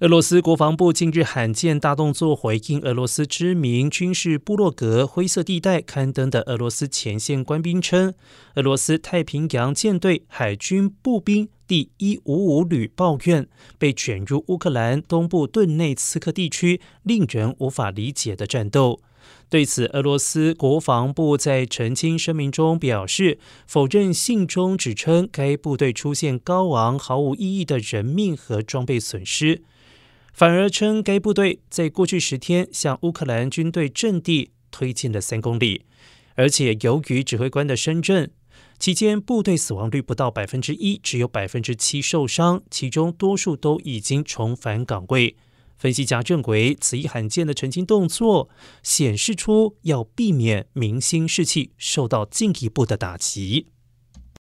俄罗斯国防部近日罕见大动作，回应俄罗斯知名军事部落格“灰色地带”刊登的俄罗斯前线官兵称，俄罗斯太平洋舰队海军步兵第一五五旅抱怨被卷入乌克兰东部顿内茨克地区令人无法理解的战斗。对此，俄罗斯国防部在澄清声明中表示，否认信中指称该部队出现高昂、毫无意义的人命和装备损失。反而称该部队在过去十天向乌克兰军队阵地推进了三公里，而且由于指挥官的深圳期间部队死亡率不到百分之一，只有百分之七受伤，其中多数都已经重返岗位。分析家认为，此一罕见的澄清动作显示出要避免明星士气受到进一步的打击。